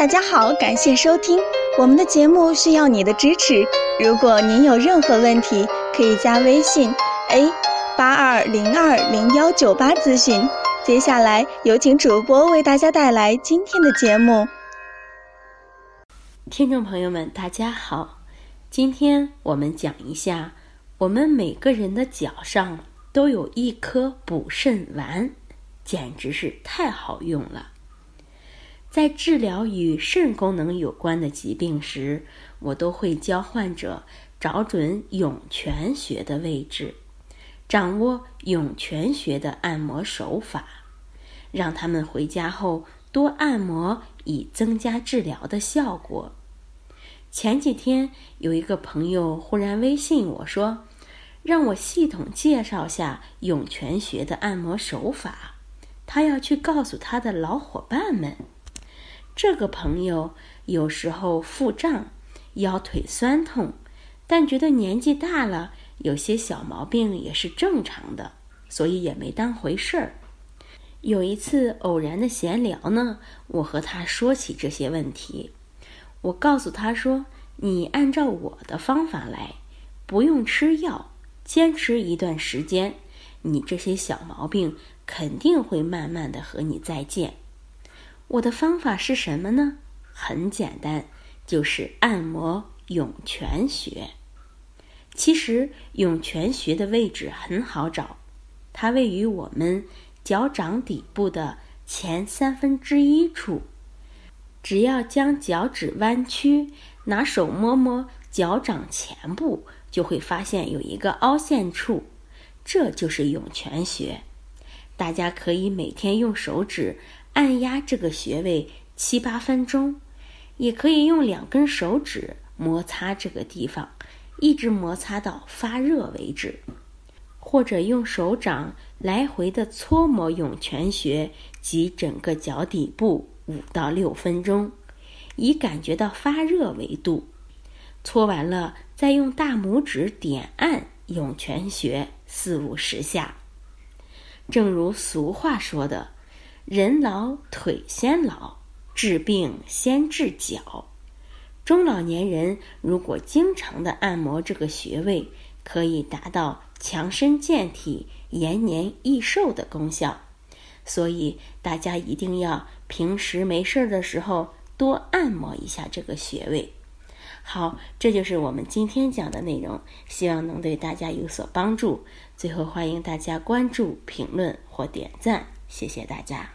大家好，感谢收听我们的节目，需要你的支持。如果您有任何问题，可以加微信 a 八二零二零幺九八咨询。接下来有请主播为大家带来今天的节目。听众朋友们，大家好，今天我们讲一下，我们每个人的脚上都有一颗补肾丸，简直是太好用了。在治疗与肾功能有关的疾病时，我都会教患者找准涌泉穴的位置，掌握涌泉穴的按摩手法，让他们回家后多按摩，以增加治疗的效果。前几天有一个朋友忽然微信我说，让我系统介绍下涌泉穴的按摩手法，他要去告诉他的老伙伴们。这个朋友有时候腹胀、腰腿酸痛，但觉得年纪大了，有些小毛病也是正常的，所以也没当回事儿。有一次偶然的闲聊呢，我和他说起这些问题，我告诉他说：“你按照我的方法来，不用吃药，坚持一段时间，你这些小毛病肯定会慢慢的和你再见。”我的方法是什么呢？很简单，就是按摩涌泉穴。其实涌泉穴的位置很好找，它位于我们脚掌底部的前三分之一处。只要将脚趾弯曲，拿手摸摸脚掌前部，就会发现有一个凹陷处，这就是涌泉穴。大家可以每天用手指。按压这个穴位七八分钟，也可以用两根手指摩擦这个地方，一直摩擦到发热为止，或者用手掌来回的搓摩涌泉穴及整个脚底部五到六分钟，以感觉到发热为度。搓完了，再用大拇指点按涌泉穴四五十下。正如俗话说的。人老腿先老，治病先治脚。中老年人如果经常的按摩这个穴位，可以达到强身健体、延年益寿的功效。所以大家一定要平时没事儿的时候多按摩一下这个穴位。好，这就是我们今天讲的内容，希望能对大家有所帮助。最后，欢迎大家关注、评论或点赞。谢谢大家。